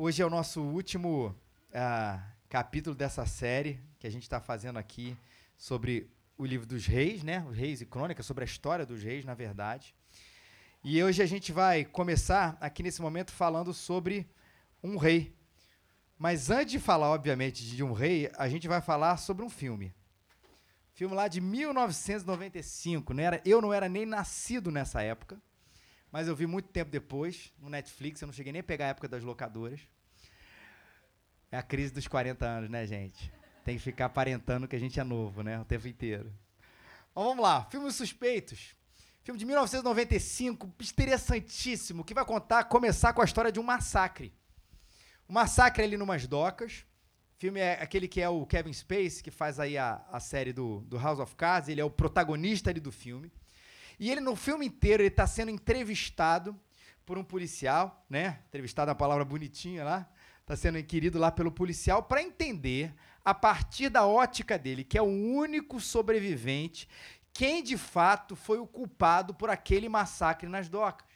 Hoje é o nosso último uh, capítulo dessa série que a gente está fazendo aqui sobre o livro dos reis, né? Os reis e crônicas, sobre a história dos reis, na verdade. E hoje a gente vai começar aqui nesse momento falando sobre um rei. Mas antes de falar, obviamente, de um rei, a gente vai falar sobre um filme. Filme lá de 1995. Não era, eu não era nem nascido nessa época, mas eu vi muito tempo depois, no Netflix. Eu não cheguei nem a pegar a época das locadoras. É a crise dos 40 anos, né, gente? Tem que ficar aparentando que a gente é novo, né? O tempo inteiro. Então vamos lá. Filmes Suspeitos. Filme de 1995, interessantíssimo, que vai contar, começar com a história de um massacre. Um massacre ali numas docas. Filme é aquele que é o Kevin Spacey, que faz aí a, a série do, do House of Cards, ele é o protagonista ali do filme. E ele, no filme inteiro, ele está sendo entrevistado por um policial, né? Entrevistado é uma palavra bonitinha lá. Está sendo inquirido lá pelo policial para entender, a partir da ótica dele, que é o único sobrevivente, quem de fato foi o culpado por aquele massacre nas docas.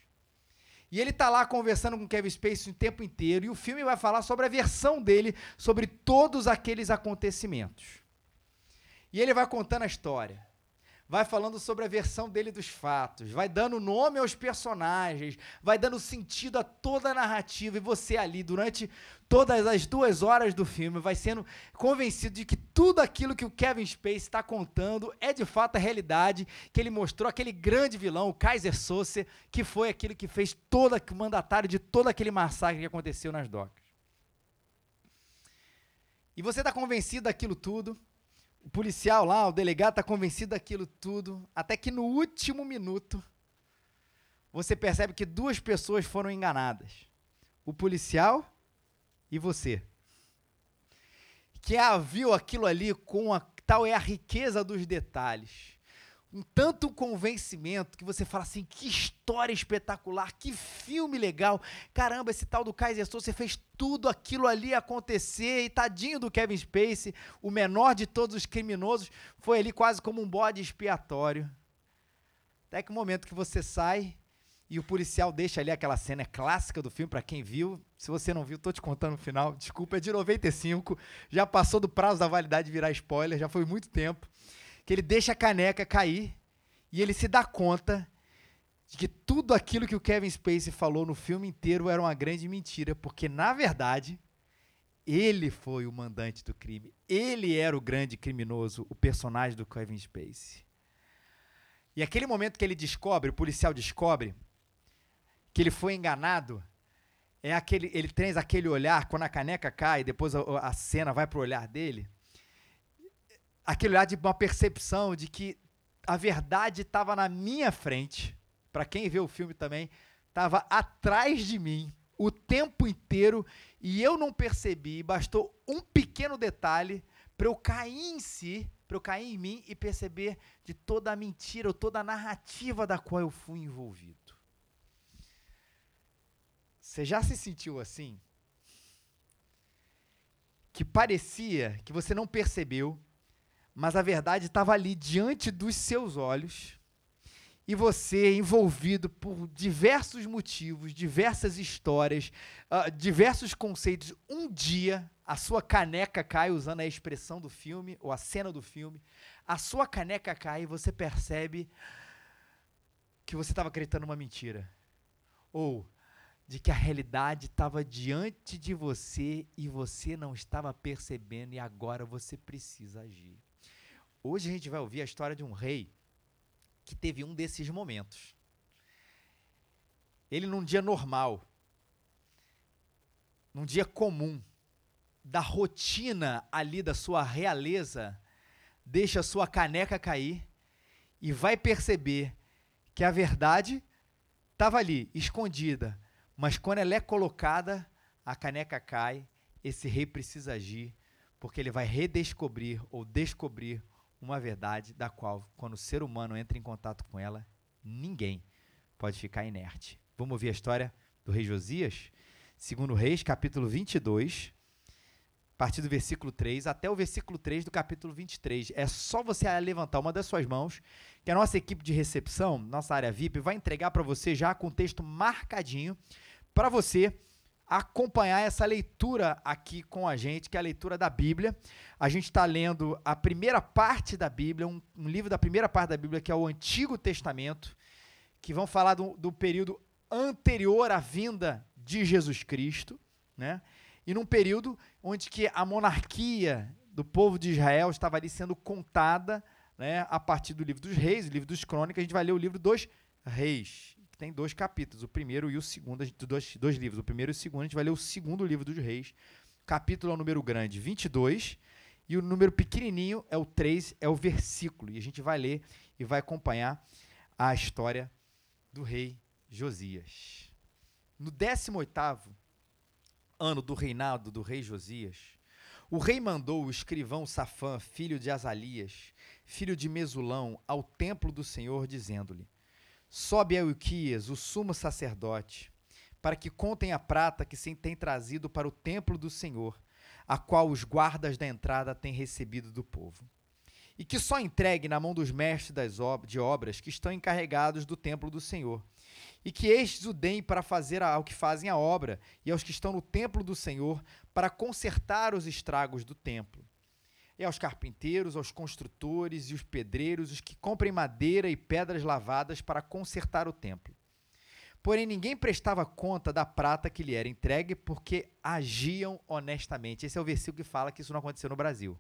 E ele tá lá conversando com Kevin Spacey o tempo inteiro, e o filme vai falar sobre a versão dele sobre todos aqueles acontecimentos. E ele vai contando a história vai falando sobre a versão dele dos fatos, vai dando nome aos personagens, vai dando sentido a toda a narrativa, e você ali, durante todas as duas horas do filme, vai sendo convencido de que tudo aquilo que o Kevin Spacey está contando é de fato a realidade, que ele mostrou aquele grande vilão, o Kaiser Soze, que foi aquele que fez todo o mandatário de todo aquele massacre que aconteceu nas docas. E você está convencido daquilo tudo, o policial lá, o delegado, está convencido daquilo tudo, até que no último minuto você percebe que duas pessoas foram enganadas: o policial e você. Que viu aquilo ali com a tal é a riqueza dos detalhes um tanto convencimento que você fala assim, que história espetacular, que filme legal. Caramba, esse tal do Kaiser Soze, você fez tudo aquilo ali acontecer e tadinho do Kevin Spacey, o menor de todos os criminosos, foi ali quase como um bode expiatório. Até que o momento que você sai e o policial deixa ali aquela cena clássica do filme para quem viu. Se você não viu, tô te contando no final. Desculpa, é de 95, já passou do prazo da validade de virar spoiler, já foi muito tempo que ele deixa a caneca cair e ele se dá conta de que tudo aquilo que o Kevin Spacey falou no filme inteiro era uma grande mentira, porque na verdade ele foi o mandante do crime. Ele era o grande criminoso, o personagem do Kevin Spacey. E aquele momento que ele descobre, o policial descobre que ele foi enganado, é aquele, ele tem aquele olhar quando a caneca cai, depois a, a cena vai pro olhar dele aquele olhar de uma percepção de que a verdade estava na minha frente. Para quem vê o filme também, estava atrás de mim o tempo inteiro e eu não percebi. Bastou um pequeno detalhe para eu cair em si, para eu cair em mim e perceber de toda a mentira ou toda a narrativa da qual eu fui envolvido. Você já se sentiu assim? Que parecia que você não percebeu mas a verdade estava ali diante dos seus olhos e você envolvido por diversos motivos, diversas histórias, uh, diversos conceitos. Um dia a sua caneca cai, usando a expressão do filme ou a cena do filme, a sua caneca cai e você percebe que você estava acreditando uma mentira. Ou de que a realidade estava diante de você e você não estava percebendo e agora você precisa agir. Hoje a gente vai ouvir a história de um rei que teve um desses momentos. Ele, num dia normal, num dia comum, da rotina ali da sua realeza, deixa a sua caneca cair e vai perceber que a verdade estava ali, escondida, mas quando ela é colocada, a caneca cai, esse rei precisa agir, porque ele vai redescobrir ou descobrir uma verdade da qual, quando o ser humano entra em contato com ela, ninguém pode ficar inerte. Vamos ouvir a história do rei Josias? Segundo Reis, capítulo 22, a partir do versículo 3 até o versículo 3 do capítulo 23. É só você levantar uma das suas mãos, que a nossa equipe de recepção, nossa área VIP, vai entregar para você já com o texto marcadinho, para você acompanhar essa leitura aqui com a gente, que é a leitura da Bíblia. A gente está lendo a primeira parte da Bíblia, um, um, livro da primeira parte da Bíblia, que é o Antigo Testamento, que vão falar do, do período anterior à vinda de Jesus Cristo, né? E num período onde que a monarquia do povo de Israel estava ali sendo contada, né, a partir do livro dos reis, o livro dos crônicas, a gente vai ler o livro dos reis, tem dois capítulos, o primeiro e o segundo, dois, dois livros, o primeiro e o segundo, a gente vai ler o segundo livro dos reis, capítulo é o número grande, 22, e o número pequenininho é o 3, é o versículo, e a gente vai ler e vai acompanhar a história do rei Josias. No 18º ano do reinado do rei Josias, o rei mandou o escrivão Safã, filho de Azalias, filho de Mesulão, ao templo do Senhor, dizendo-lhe: Sobe a Euquias, o sumo sacerdote, para que contem a prata que se tem trazido para o templo do Senhor, a qual os guardas da entrada têm recebido do povo. E que só entregue na mão dos mestres das ob de obras que estão encarregados do templo do Senhor, e que estes o deem para fazer ao que fazem a obra, e aos que estão no templo do Senhor, para consertar os estragos do templo. E aos carpinteiros, aos construtores e os pedreiros, os que comprem madeira e pedras lavadas para consertar o templo. Porém, ninguém prestava conta da prata que lhe era entregue, porque agiam honestamente. Esse é o versículo que fala que isso não aconteceu no Brasil.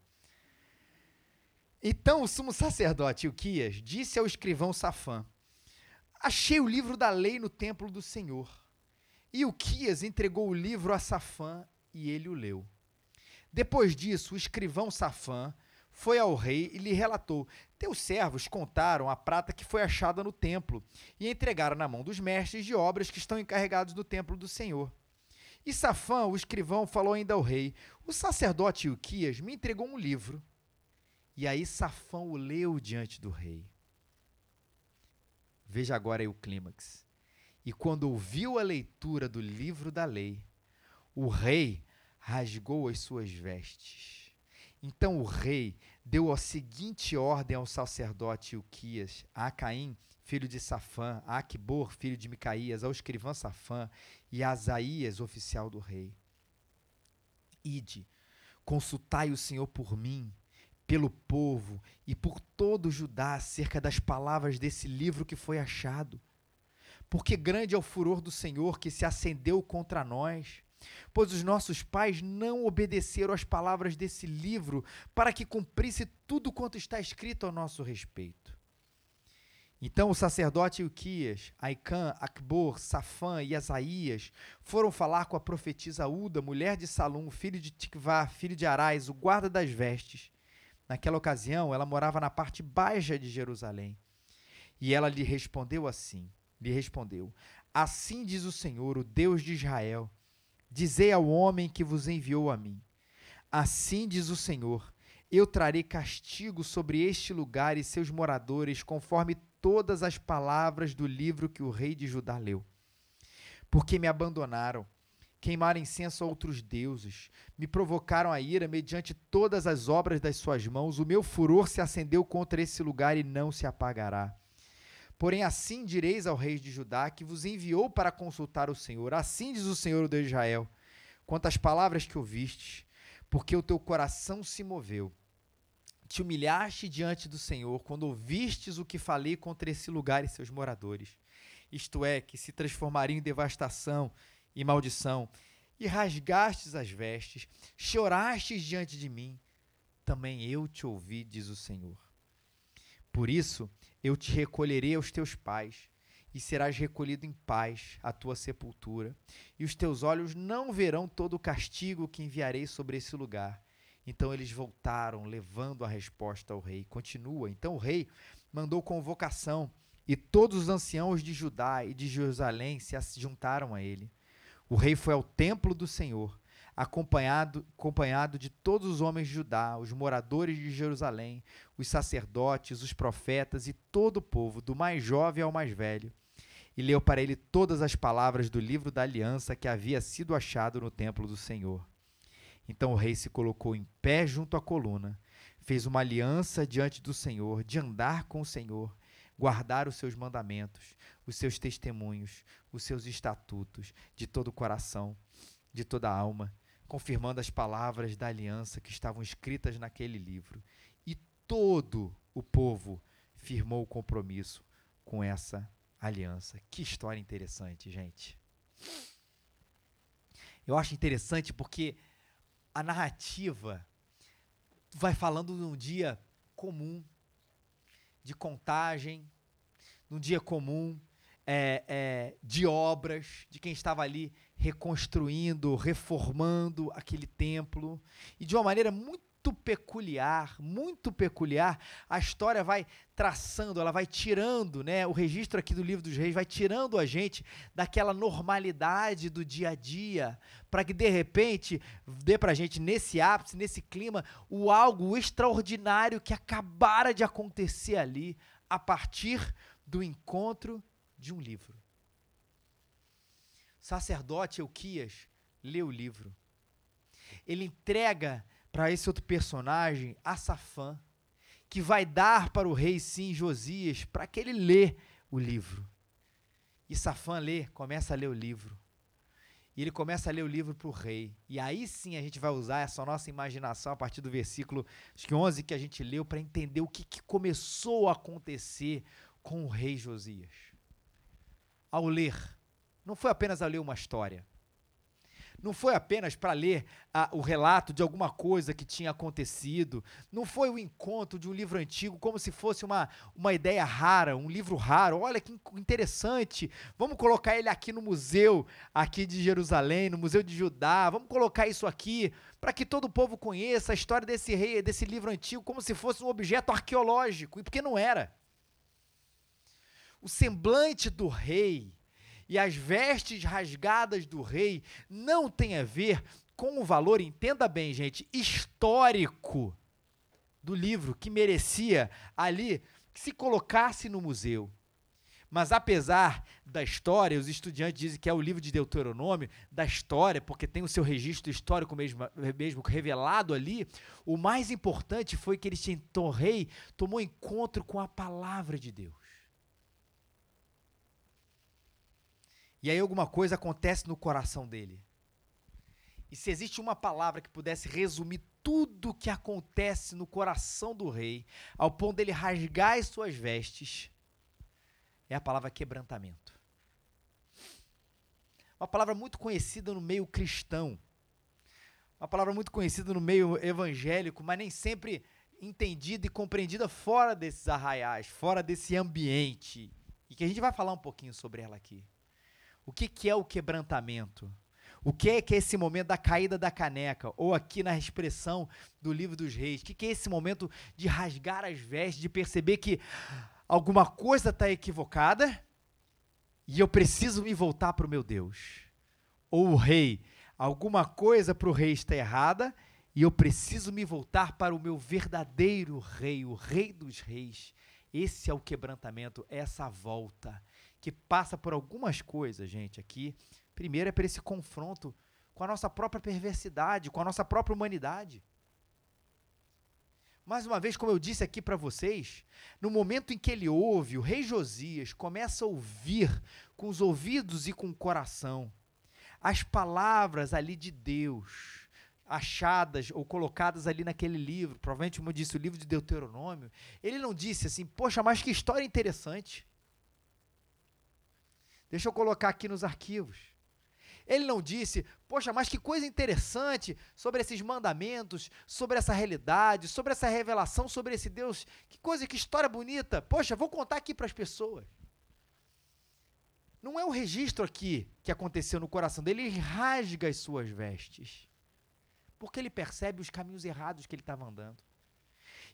Então o sumo sacerdote Ilquias disse ao escrivão Safã: Achei o livro da lei no templo do Senhor. E Uquias entregou o livro a Safã e ele o leu. Depois disso, o escrivão Safã foi ao rei e lhe relatou: Teus servos contaram a prata que foi achada no templo e entregaram na mão dos mestres de obras que estão encarregados do templo do Senhor. E Safã, o escrivão, falou ainda ao rei: O sacerdote Uquias me entregou um livro. E aí Safã o leu diante do rei. Veja agora aí o clímax. E quando ouviu a leitura do livro da lei, o rei rasgou as suas vestes. Então o rei deu a seguinte ordem ao sacerdote Ilquias, a Caim, filho de Safã, a Aquibor, filho de Micaías, ao escrivão Safã e a Asaías, oficial do rei. Ide, consultai o Senhor por mim pelo povo e por todo Judá acerca das palavras desse livro que foi achado. Porque grande é o furor do Senhor que se acendeu contra nós, pois os nossos pais não obedeceram às palavras desse livro para que cumprisse tudo quanto está escrito ao nosso respeito. Então o sacerdote Uquias, Aicã, Acbor, Safã e Asaías foram falar com a profetisa Uda, mulher de Salum, filho de Tikvá, filho de Arás, o guarda das vestes, Naquela ocasião, ela morava na parte baixa de Jerusalém. E ela lhe respondeu assim: lhe respondeu: Assim diz o Senhor, o Deus de Israel: Dizei ao homem que vos enviou a mim: Assim diz o Senhor: Eu trarei castigo sobre este lugar e seus moradores, conforme todas as palavras do livro que o rei de Judá leu. Porque me abandonaram queimaram incenso a outros deuses, me provocaram a ira mediante todas as obras das suas mãos, o meu furor se acendeu contra esse lugar e não se apagará. Porém, assim direis ao rei de Judá, que vos enviou para consultar o Senhor. Assim diz o Senhor, de Israel, quanto às palavras que ouvistes, porque o teu coração se moveu. Te humilhaste diante do Senhor, quando ouvistes o que falei contra esse lugar e seus moradores. Isto é, que se transformaria em devastação e maldição, e rasgastes as vestes, chorastes diante de mim, também eu te ouvi, diz o Senhor. Por isso eu te recolherei aos teus pais, e serás recolhido em paz à tua sepultura, e os teus olhos não verão todo o castigo que enviarei sobre esse lugar. Então eles voltaram, levando a resposta ao rei. Continua. Então o rei mandou convocação, e todos os anciãos de Judá e de Jerusalém se juntaram a ele. O rei foi ao templo do Senhor, acompanhado, acompanhado de todos os homens de Judá, os moradores de Jerusalém, os sacerdotes, os profetas e todo o povo, do mais jovem ao mais velho. E leu para ele todas as palavras do livro da aliança que havia sido achado no templo do Senhor. Então o rei se colocou em pé junto à coluna, fez uma aliança diante do Senhor, de andar com o Senhor, guardar os seus mandamentos, os seus testemunhos, os seus estatutos de todo o coração de toda a alma, confirmando as palavras da aliança que estavam escritas naquele livro. E todo o povo firmou o compromisso com essa aliança. Que história interessante, gente. Eu acho interessante porque a narrativa vai falando num dia comum, de contagem, num dia comum é, é, de obras, de quem estava ali reconstruindo, reformando aquele templo, e de uma maneira muito peculiar, muito peculiar, a história vai traçando, ela vai tirando, né, o registro aqui do livro dos reis vai tirando a gente daquela normalidade do dia a dia, para que de repente dê pra gente nesse ápice, nesse clima, o algo extraordinário que acabara de acontecer ali a partir do encontro de um livro. Sacerdote Euquias lê o livro. Ele entrega para esse outro personagem, Assafã, que vai dar para o rei, sim, Josias, para que ele lê o livro. E Safã lê, começa a ler o livro. E ele começa a ler o livro para o rei. E aí sim a gente vai usar essa nossa imaginação a partir do versículo acho que 11 que a gente leu para entender o que, que começou a acontecer com o rei Josias ao ler, não foi apenas ao ler uma história. Não foi apenas para ler ah, o relato de alguma coisa que tinha acontecido. Não foi o encontro de um livro antigo como se fosse uma, uma ideia rara, um livro raro. Olha que interessante. Vamos colocar ele aqui no museu aqui de Jerusalém, no Museu de Judá. Vamos colocar isso aqui para que todo o povo conheça a história desse rei, desse livro antigo, como se fosse um objeto arqueológico. E porque não era o semblante do rei e as vestes rasgadas do rei não tem a ver com o valor, entenda bem, gente, histórico do livro que merecia ali que se colocasse no museu. Mas apesar da história, os estudantes dizem que é o livro de Deuteronômio, da história, porque tem o seu registro histórico mesmo, mesmo revelado ali, o mais importante foi que o rei, tomou encontro com a palavra de Deus. E aí alguma coisa acontece no coração dele. E se existe uma palavra que pudesse resumir tudo o que acontece no coração do rei, ao ponto dele rasgar as suas vestes, é a palavra quebrantamento. Uma palavra muito conhecida no meio cristão. Uma palavra muito conhecida no meio evangélico, mas nem sempre entendida e compreendida fora desses arraiais, fora desse ambiente. E que a gente vai falar um pouquinho sobre ela aqui. O que, que é o quebrantamento? O que é que é esse momento da caída da caneca? Ou aqui na expressão do livro dos reis, o que, que é esse momento de rasgar as vestes, de perceber que alguma coisa está equivocada e eu preciso me voltar para o meu Deus? Ou o rei, alguma coisa para o rei está errada e eu preciso me voltar para o meu verdadeiro rei, o rei dos reis. Esse é o quebrantamento, essa volta que passa por algumas coisas, gente, aqui. Primeiro é por esse confronto com a nossa própria perversidade, com a nossa própria humanidade. Mais uma vez, como eu disse aqui para vocês, no momento em que ele ouve, o rei Josias começa a ouvir com os ouvidos e com o coração as palavras ali de Deus, achadas ou colocadas ali naquele livro, provavelmente, como eu disse, o livro de Deuteronômio. Ele não disse assim, poxa, mas que história interessante. Deixa eu colocar aqui nos arquivos. Ele não disse, poxa, mas que coisa interessante sobre esses mandamentos, sobre essa realidade, sobre essa revelação, sobre esse Deus. Que coisa, que história bonita. Poxa, vou contar aqui para as pessoas. Não é o registro aqui que aconteceu no coração dele, ele rasga as suas vestes. Porque ele percebe os caminhos errados que ele estava andando.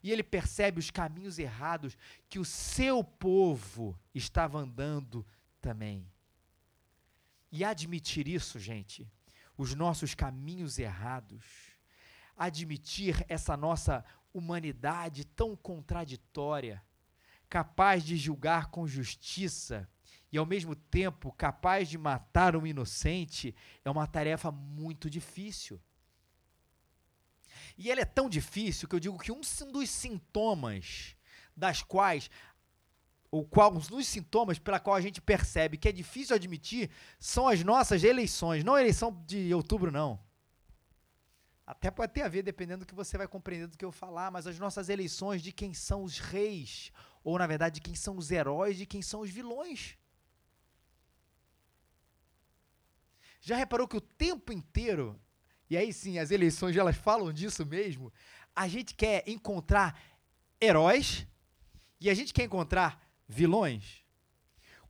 E ele percebe os caminhos errados que o seu povo estava andando também. E admitir isso, gente, os nossos caminhos errados, admitir essa nossa humanidade tão contraditória, capaz de julgar com justiça e ao mesmo tempo capaz de matar um inocente, é uma tarefa muito difícil. E ela é tão difícil que eu digo que um dos sintomas das quais ou quais os sintomas pela qual a gente percebe que é difícil admitir são as nossas eleições, não a eleição de outubro não. Até pode ter a ver dependendo do que você vai compreender do que eu falar, mas as nossas eleições de quem são os reis, ou na verdade de quem são os heróis, de quem são os vilões. Já reparou que o tempo inteiro, e aí sim, as eleições elas falam disso mesmo, a gente quer encontrar heróis e a gente quer encontrar vilões.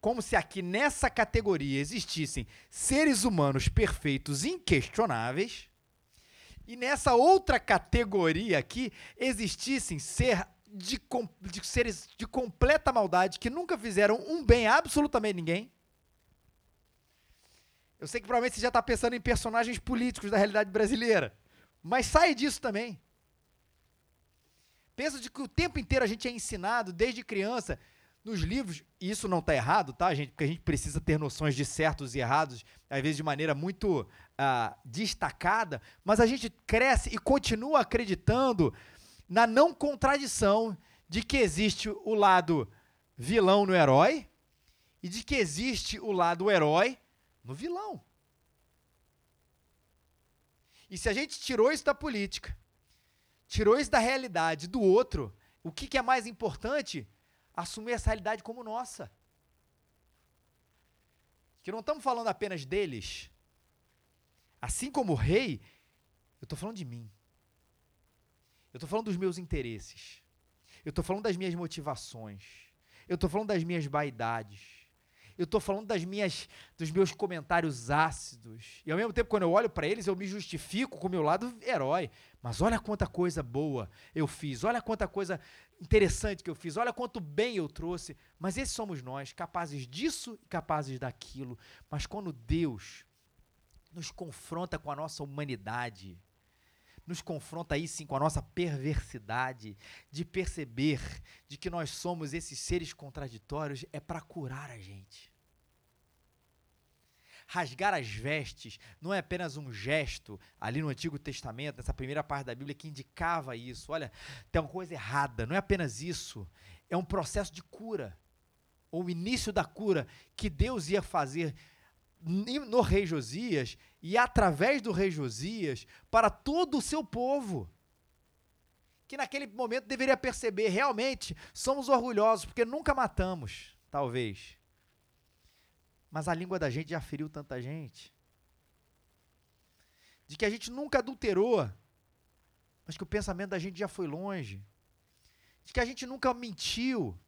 Como se aqui nessa categoria existissem seres humanos perfeitos, inquestionáveis, e nessa outra categoria aqui existissem ser de, de, seres de completa maldade que nunca fizeram um bem a absolutamente ninguém. Eu sei que provavelmente você já está pensando em personagens políticos da realidade brasileira, mas sai disso também. Pensa de que o tempo inteiro a gente é ensinado desde criança nos livros, e isso não está errado, tá, gente? Porque a gente precisa ter noções de certos e errados, às vezes de maneira muito uh, destacada, mas a gente cresce e continua acreditando na não contradição de que existe o lado vilão no herói e de que existe o lado herói no vilão. E se a gente tirou isso da política, tirou isso da realidade do outro, o que, que é mais importante? Assumir essa realidade como nossa. Que não estamos falando apenas deles. Assim como o rei, eu estou falando de mim. Eu estou falando dos meus interesses. Eu estou falando das minhas motivações. Eu estou falando das minhas vaidades. Eu estou falando das minhas, dos meus comentários ácidos. E ao mesmo tempo, quando eu olho para eles, eu me justifico com o meu lado herói. Mas olha quanta coisa boa eu fiz. Olha quanta coisa interessante que eu fiz. Olha quanto bem eu trouxe. Mas esses somos nós, capazes disso e capazes daquilo. Mas quando Deus nos confronta com a nossa humanidade, nos confronta aí sim com a nossa perversidade, de perceber de que nós somos esses seres contraditórios, é para curar a gente. Rasgar as vestes não é apenas um gesto ali no Antigo Testamento, nessa primeira parte da Bíblia, que indicava isso. Olha, tem uma coisa errada, não é apenas isso. É um processo de cura, ou o início da cura que Deus ia fazer no rei Josias e através do rei Josias para todo o seu povo. Que naquele momento deveria perceber, realmente somos orgulhosos porque nunca matamos, talvez. Mas a língua da gente já feriu tanta gente. De que a gente nunca adulterou, mas que o pensamento da gente já foi longe. De que a gente nunca mentiu.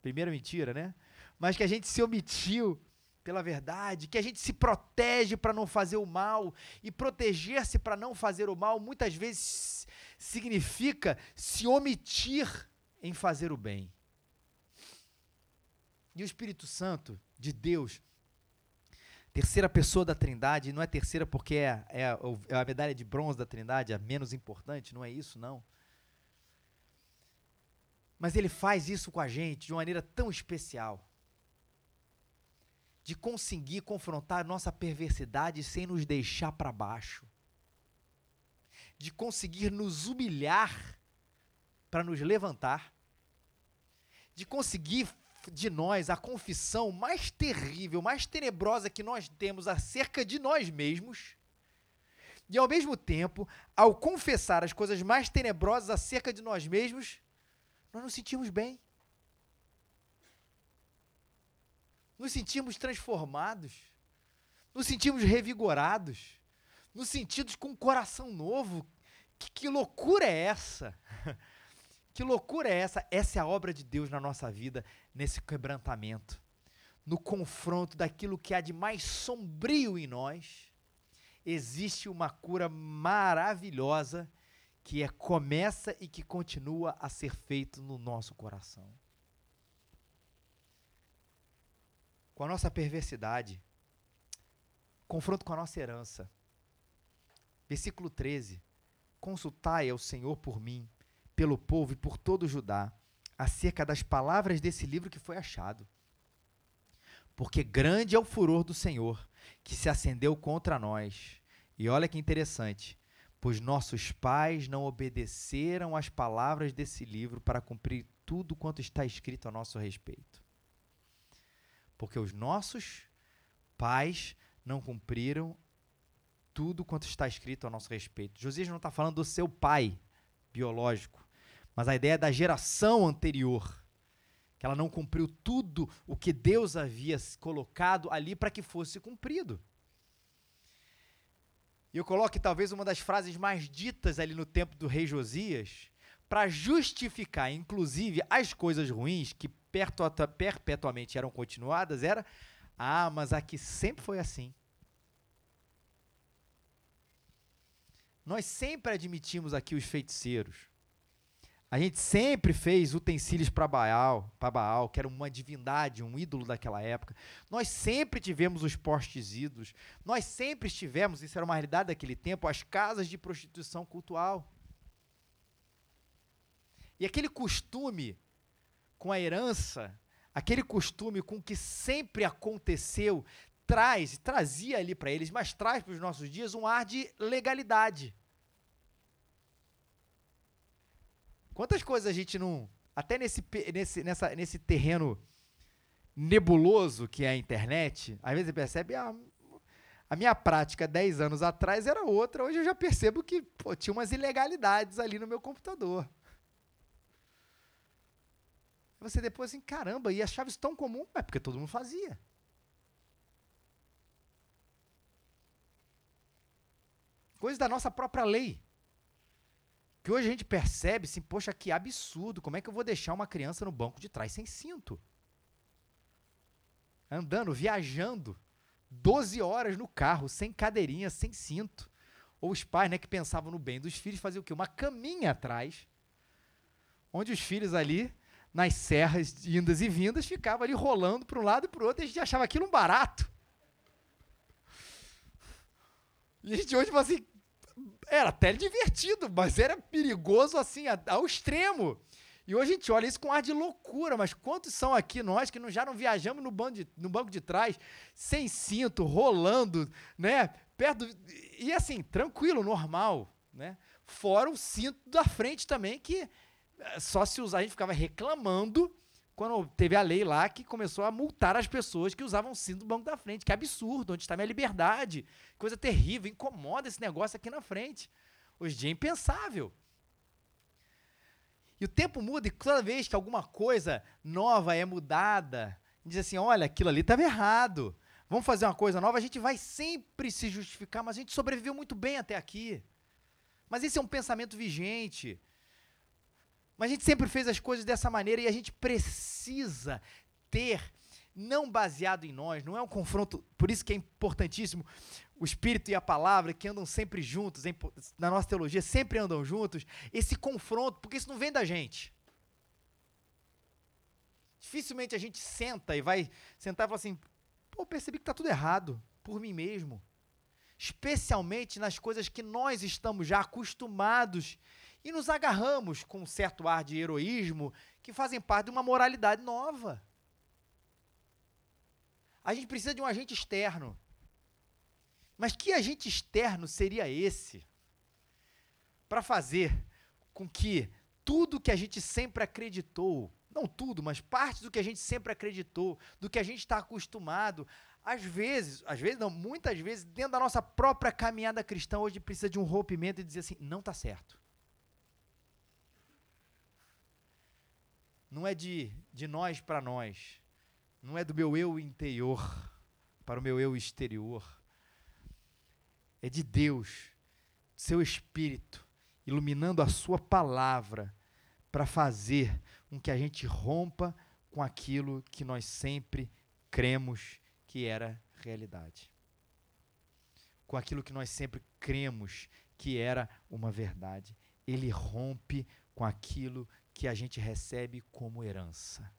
Primeira mentira, né? Mas que a gente se omitiu pela verdade, que a gente se protege para não fazer o mal, e proteger-se para não fazer o mal muitas vezes significa se omitir em fazer o bem. E o Espírito Santo de Deus, terceira pessoa da Trindade, não é terceira porque é, é, é a medalha de bronze da Trindade, a menos importante, não é isso, não. Mas ele faz isso com a gente de uma maneira tão especial de conseguir confrontar nossa perversidade sem nos deixar para baixo, de conseguir nos humilhar para nos levantar, de conseguir de nós a confissão mais terrível, mais tenebrosa que nós temos acerca de nós mesmos. E ao mesmo tempo, ao confessar as coisas mais tenebrosas acerca de nós mesmos, nós nos sentimos bem. nos sentimos transformados, nos sentimos revigorados, nos sentimos com um coração novo. Que, que loucura é essa? que loucura é essa? Essa é a obra de Deus na nossa vida, nesse quebrantamento, no confronto daquilo que há de mais sombrio em nós. Existe uma cura maravilhosa que é começa e que continua a ser feito no nosso coração. com a nossa perversidade, confronto com a nossa herança. Versículo 13: Consultai ao Senhor por mim, pelo povo e por todo Judá, acerca das palavras desse livro que foi achado. Porque grande é o furor do Senhor, que se acendeu contra nós. E olha que interessante, pois nossos pais não obedeceram às palavras desse livro para cumprir tudo quanto está escrito a nosso respeito. Porque os nossos pais não cumpriram tudo quanto está escrito a nosso respeito. Josias não está falando do seu pai biológico, mas a ideia da geração anterior, que ela não cumpriu tudo o que Deus havia colocado ali para que fosse cumprido. E eu coloco talvez uma das frases mais ditas ali no tempo do rei Josias, para justificar, inclusive, as coisas ruins que perpetuamente eram continuadas, era: ah, mas aqui sempre foi assim. Nós sempre admitimos aqui os feiticeiros. A gente sempre fez utensílios para Baal, para Baal, que era uma divindade, um ídolo daquela época. Nós sempre tivemos os postes ídolos. Nós sempre estivemos, isso era uma realidade daquele tempo, as casas de prostituição cultual. E aquele costume com a herança, aquele costume com o que sempre aconteceu, traz, trazia ali para eles, mas traz para os nossos dias um ar de legalidade. Quantas coisas a gente não. Até nesse, nesse, nessa, nesse terreno nebuloso que é a internet, às vezes você percebe, ah, a minha prática 10 anos atrás era outra, hoje eu já percebo que pô, tinha umas ilegalidades ali no meu computador. Você depois assim, caramba, e as chaves tão comum? É porque todo mundo fazia. Coisas da nossa própria lei. Que hoje a gente percebe assim, poxa, que absurdo, como é que eu vou deixar uma criança no banco de trás sem cinto? Andando, viajando, 12 horas no carro, sem cadeirinha, sem cinto. Ou os pais, né, que pensavam no bem dos filhos, faziam o quê? Uma caminha atrás, onde os filhos ali, nas serras, indas e vindas, ficavam ali rolando para um lado e para o outro, e a gente achava aquilo um barato. E a gente hoje fala assim, era até divertido, mas era perigoso assim, ao extremo. E hoje a gente olha isso com ar de loucura, mas quantos são aqui nós que não, já não viajamos no, banco de, no banco de trás, sem cinto, rolando, né? Perto. E assim, tranquilo, normal, né? Fora o cinto da frente também, que eh, só se usar, a gente ficava reclamando quando teve a lei lá que começou a multar as pessoas que usavam cinto do banco da frente. Que absurdo, onde está minha liberdade? Coisa terrível, incomoda esse negócio aqui na frente. Hoje em dia é impensável. E o tempo muda, e toda vez que alguma coisa nova é mudada, diz assim: olha, aquilo ali estava errado. Vamos fazer uma coisa nova, a gente vai sempre se justificar, mas a gente sobreviveu muito bem até aqui. Mas esse é um pensamento vigente. Mas a gente sempre fez as coisas dessa maneira e a gente precisa ter, não baseado em nós, não é um confronto, por isso que é importantíssimo o Espírito e a palavra que andam sempre juntos, na nossa teologia sempre andam juntos, esse confronto, porque isso não vem da gente. Dificilmente a gente senta e vai sentar e falar assim: pô, percebi que está tudo errado por mim mesmo. Especialmente nas coisas que nós estamos já acostumados e nos agarramos com um certo ar de heroísmo que fazem parte de uma moralidade nova. A gente precisa de um agente externo. Mas que agente externo seria esse para fazer com que tudo que a gente sempre acreditou, não tudo, mas parte do que a gente sempre acreditou, do que a gente está acostumado, às vezes, às vezes não, muitas vezes, dentro da nossa própria caminhada cristã, hoje precisa de um rompimento e dizer assim, não está certo. Não é de, de nós para nós, não é do meu eu interior para o meu eu exterior. É de Deus, seu Espírito, iluminando a Sua palavra para fazer com que a gente rompa com aquilo que nós sempre cremos que era realidade. Com aquilo que nós sempre cremos que era uma verdade. Ele rompe com aquilo que a gente recebe como herança.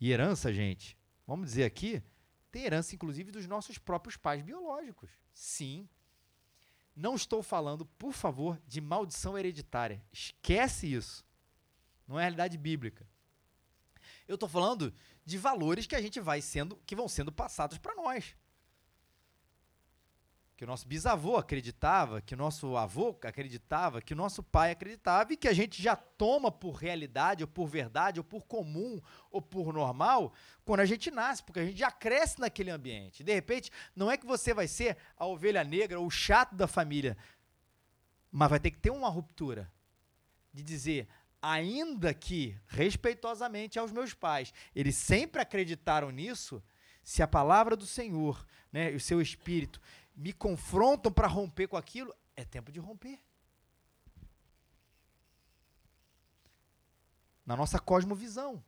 E herança, gente, vamos dizer aqui, tem herança inclusive dos nossos próprios pais biológicos. Sim. Não estou falando, por favor, de maldição hereditária. Esquece isso. Não é realidade bíblica. Eu estou falando de valores que a gente vai sendo, que vão sendo passados para nós. Que o nosso bisavô acreditava, que o nosso avô acreditava, que o nosso pai acreditava e que a gente já toma por realidade, ou por verdade, ou por comum, ou por normal, quando a gente nasce, porque a gente já cresce naquele ambiente. De repente, não é que você vai ser a ovelha negra ou o chato da família, mas vai ter que ter uma ruptura de dizer, ainda que respeitosamente aos meus pais, eles sempre acreditaram nisso, se a palavra do Senhor, né, o seu espírito me confrontam para romper com aquilo, é tempo de romper. Na nossa cosmovisão,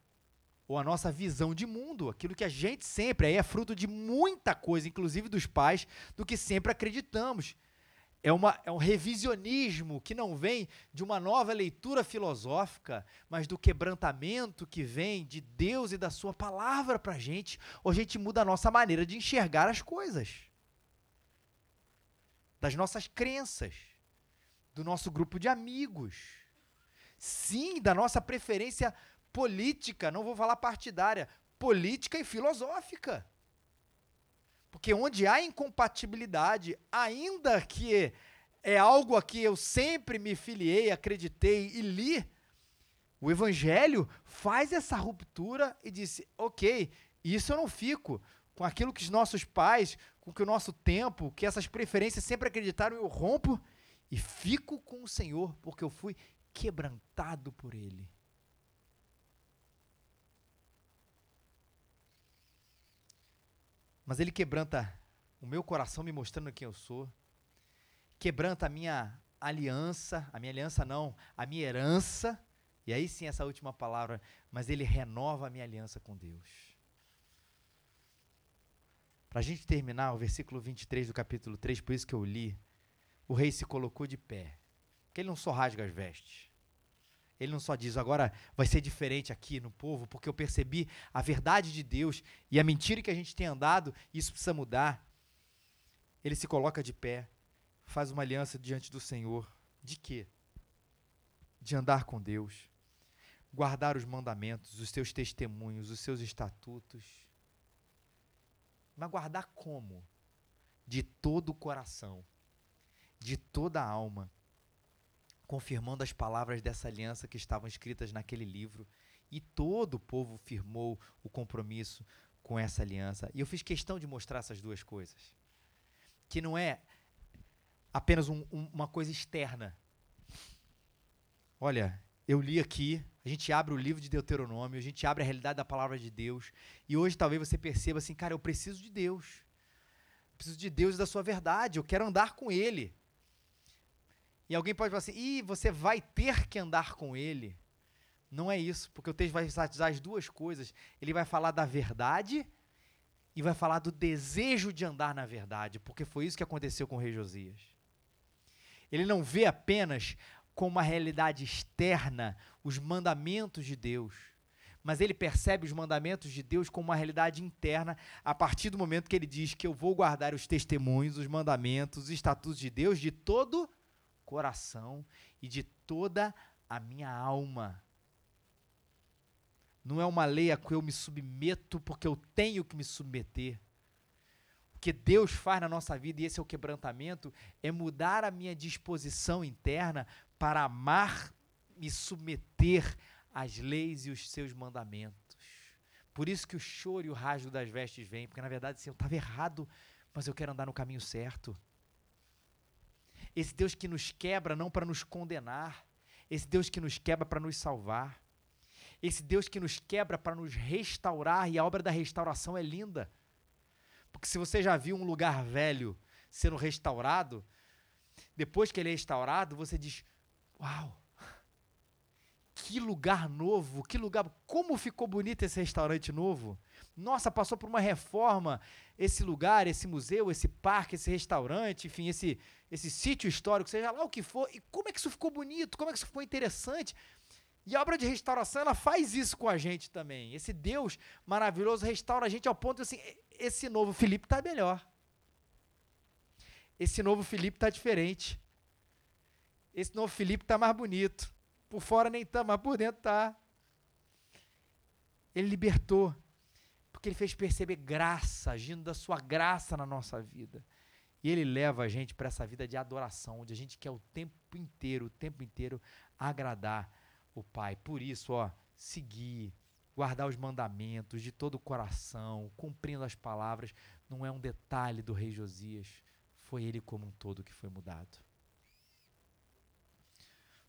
ou a nossa visão de mundo, aquilo que a gente sempre, aí é fruto de muita coisa, inclusive dos pais, do que sempre acreditamos. É, uma, é um revisionismo que não vem de uma nova leitura filosófica, mas do quebrantamento que vem de Deus e da Sua palavra para a gente, ou a gente muda a nossa maneira de enxergar as coisas das nossas crenças, do nosso grupo de amigos. Sim, da nossa preferência política, não vou falar partidária, política e filosófica. Porque onde há incompatibilidade, ainda que é algo a que eu sempre me filiei, acreditei e li, o Evangelho faz essa ruptura e disse: ok, isso eu não fico com aquilo que os nossos pais, com que o nosso tempo, que essas preferências sempre acreditaram, eu rompo e fico com o Senhor, porque eu fui quebrantado por Ele. Mas Ele quebranta o meu coração, me mostrando quem eu sou, quebranta a minha aliança, a minha aliança não, a minha herança, e aí sim essa última palavra, mas Ele renova a minha aliança com Deus. Para a gente terminar, o versículo 23 do capítulo 3, por isso que eu li, o rei se colocou de pé. Porque ele não só rasga as vestes. Ele não só diz, agora vai ser diferente aqui no povo, porque eu percebi a verdade de Deus e a mentira que a gente tem andado, isso precisa mudar. Ele se coloca de pé, faz uma aliança diante do Senhor. De quê? De andar com Deus, guardar os mandamentos, os seus testemunhos, os seus estatutos mas guardar como? De todo o coração, de toda a alma, confirmando as palavras dessa aliança que estavam escritas naquele livro. E todo o povo firmou o compromisso com essa aliança. E eu fiz questão de mostrar essas duas coisas. Que não é apenas um, um, uma coisa externa. Olha, eu li aqui, a gente abre o livro de Deuteronômio, a gente abre a realidade da palavra de Deus, e hoje talvez você perceba assim, cara, eu preciso de Deus. Eu preciso de Deus e da sua verdade, eu quero andar com Ele. E alguém pode falar assim, ih, você vai ter que andar com Ele. Não é isso, porque o texto vai enfatizar as duas coisas. Ele vai falar da verdade e vai falar do desejo de andar na verdade, porque foi isso que aconteceu com o rei Josias. Ele não vê apenas com uma realidade externa os mandamentos de Deus. Mas ele percebe os mandamentos de Deus como uma realidade interna a partir do momento que ele diz que eu vou guardar os testemunhos, os mandamentos, os estatutos de Deus de todo coração e de toda a minha alma. Não é uma lei a que eu me submeto porque eu tenho que me submeter. O que Deus faz na nossa vida, e esse é o quebrantamento, é mudar a minha disposição interna para amar e submeter às leis e os seus mandamentos. Por isso que o choro e o rasgo das vestes vêm, porque na verdade assim, eu estava errado, mas eu quero andar no caminho certo. Esse Deus que nos quebra não para nos condenar, esse Deus que nos quebra para nos salvar. Esse Deus que nos quebra para nos restaurar, e a obra da restauração é linda. Porque se você já viu um lugar velho sendo restaurado, depois que ele é restaurado, você diz: Uau! Que lugar novo, que lugar. Como ficou bonito esse restaurante novo. Nossa, passou por uma reforma esse lugar, esse museu, esse parque, esse restaurante, enfim, esse, esse sítio histórico, seja lá o que for. E como é que isso ficou bonito, como é que isso ficou interessante. E a obra de restauração, ela faz isso com a gente também. Esse Deus maravilhoso restaura a gente ao ponto de assim, esse novo Felipe está melhor. Esse novo Felipe está diferente. Esse novo Felipe está mais bonito. Por fora nem tá, mas por dentro tá. Ele libertou, porque ele fez perceber graça, agindo da sua graça na nossa vida. E ele leva a gente para essa vida de adoração, onde a gente quer o tempo inteiro, o tempo inteiro agradar o Pai. Por isso, ó, seguir, guardar os mandamentos de todo o coração, cumprindo as palavras, não é um detalhe do rei Josias, foi ele como um todo que foi mudado.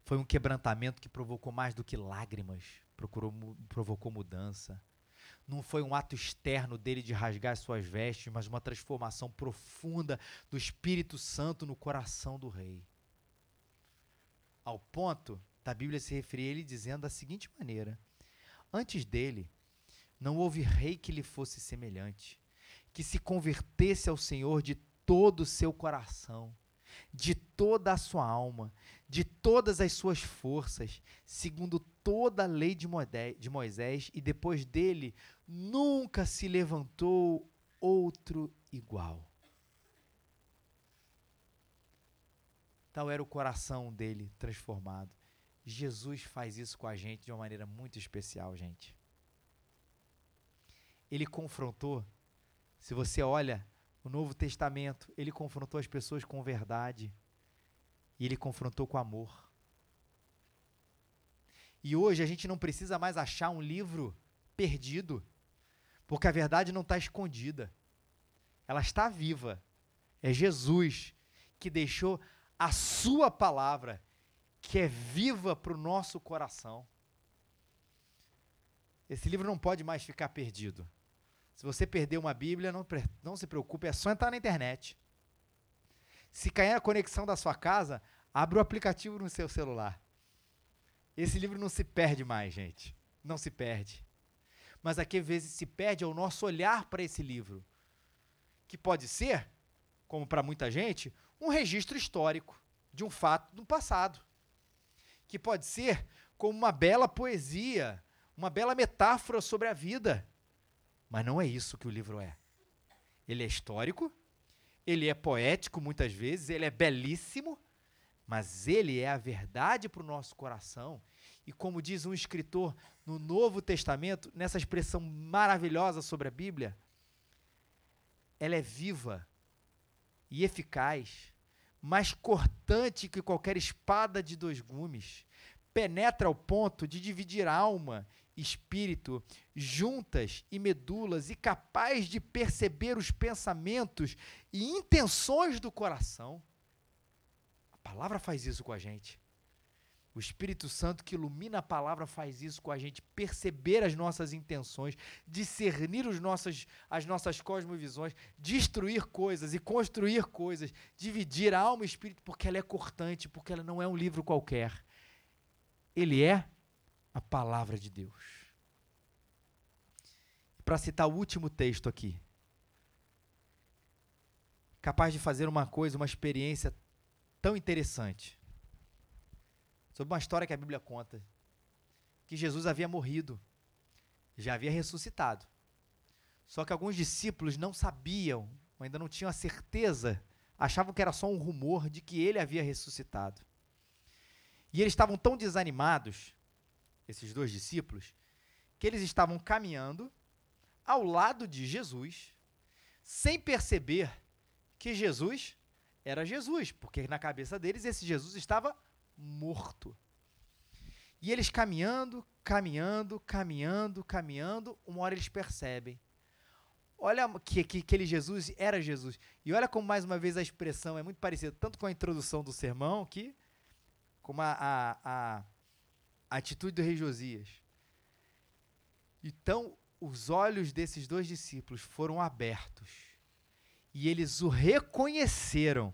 Foi um quebrantamento que provocou mais do que lágrimas, procurou, provocou mudança. Não foi um ato externo dele de rasgar suas vestes, mas uma transformação profunda do Espírito Santo no coração do rei. Ao ponto da Bíblia se referir a ele dizendo da seguinte maneira: Antes dele, não houve rei que lhe fosse semelhante, que se convertesse ao Senhor de todo o seu coração, de toda a sua alma, de todas as suas forças, segundo toda a lei de Moisés, e depois dele nunca se levantou outro igual. Tal era o coração dele transformado. Jesus faz isso com a gente de uma maneira muito especial, gente. Ele confrontou, se você olha o Novo Testamento, ele confrontou as pessoas com verdade e ele confrontou com amor. E hoje a gente não precisa mais achar um livro perdido, porque a verdade não está escondida, ela está viva. É Jesus que deixou a Sua palavra, que é viva para o nosso coração. Esse livro não pode mais ficar perdido. Se você perdeu uma Bíblia, não, não se preocupe, é só entrar na internet. Se cair a conexão da sua casa, abre o aplicativo no seu celular. Esse livro não se perde mais, gente. Não se perde. Mas aqui, às vezes, se perde é o nosso olhar para esse livro. Que pode ser, como para muita gente, um registro histórico de um fato do passado. Que pode ser como uma bela poesia, uma bela metáfora sobre a vida. Mas não é isso que o livro é. Ele é histórico, ele é poético muitas vezes, ele é belíssimo, mas ele é a verdade para o nosso coração. E como diz um escritor no Novo Testamento, nessa expressão maravilhosa sobre a Bíblia, ela é viva e eficaz, mais cortante que qualquer espada de dois gumes, penetra ao ponto de dividir alma espírito, juntas e medulas, e capaz de perceber os pensamentos e intenções do coração. A palavra faz isso com a gente. O Espírito Santo que ilumina a palavra faz isso com a gente, perceber as nossas intenções, discernir os nossos, as nossas cosmovisões, destruir coisas e construir coisas, dividir a alma e espírito, porque ela é cortante, porque ela não é um livro qualquer. Ele é a palavra de Deus. Para citar o último texto aqui. Capaz de fazer uma coisa, uma experiência tão interessante. Sobre uma história que a Bíblia conta. Que Jesus havia morrido. Já havia ressuscitado. Só que alguns discípulos não sabiam, ainda não tinham a certeza, achavam que era só um rumor de que ele havia ressuscitado. E eles estavam tão desanimados esses dois discípulos, que eles estavam caminhando ao lado de Jesus, sem perceber que Jesus era Jesus, porque na cabeça deles esse Jesus estava morto. E eles caminhando, caminhando, caminhando, caminhando, uma hora eles percebem. Olha que, que aquele Jesus era Jesus. E olha como, mais uma vez, a expressão é muito parecida, tanto com a introdução do sermão aqui, como a, a, a atitude do rei Josias. Então, os olhos desses dois discípulos foram abertos e eles o reconheceram.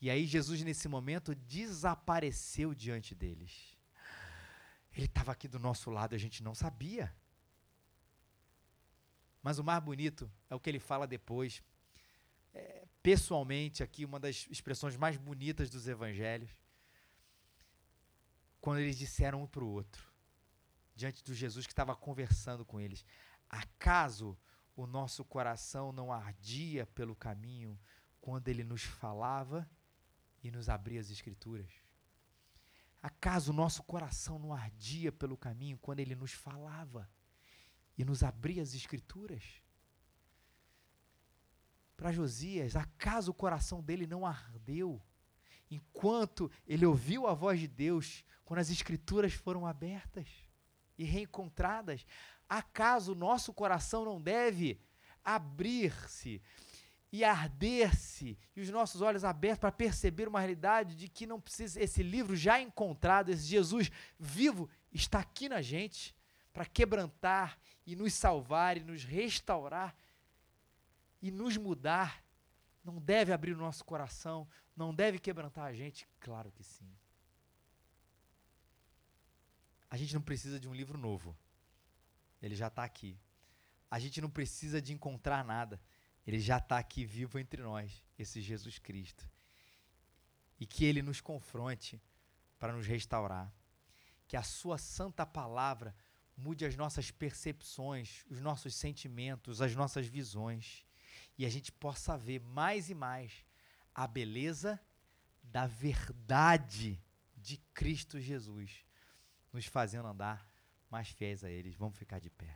E aí, Jesus, nesse momento, desapareceu diante deles. Ele estava aqui do nosso lado, a gente não sabia. Mas o mais bonito é o que ele fala depois. É, pessoalmente, aqui, uma das expressões mais bonitas dos evangelhos quando eles disseram um para o outro, diante do Jesus que estava conversando com eles: Acaso o nosso coração não ardia pelo caminho quando ele nos falava e nos abria as Escrituras? Acaso o nosso coração não ardia pelo caminho quando ele nos falava e nos abria as Escrituras? para Josias: acaso o coração dele não ardeu enquanto ele ouviu a voz de Deus, quando as escrituras foram abertas e reencontradas? Acaso o nosso coração não deve abrir-se e arder-se e os nossos olhos abertos para perceber uma realidade de que não precisa esse livro já encontrado, esse Jesus vivo está aqui na gente para quebrantar e nos salvar e nos restaurar e nos mudar. Não deve abrir o nosso coração, não deve quebrantar a gente? Claro que sim. A gente não precisa de um livro novo. Ele já está aqui. A gente não precisa de encontrar nada. Ele já está aqui vivo entre nós, esse Jesus Cristo. E que ele nos confronte para nos restaurar. Que a sua santa palavra mude as nossas percepções, os nossos sentimentos, as nossas visões. E a gente possa ver mais e mais a beleza da verdade de Cristo Jesus, nos fazendo andar mais fiéis a eles. Vamos ficar de pé.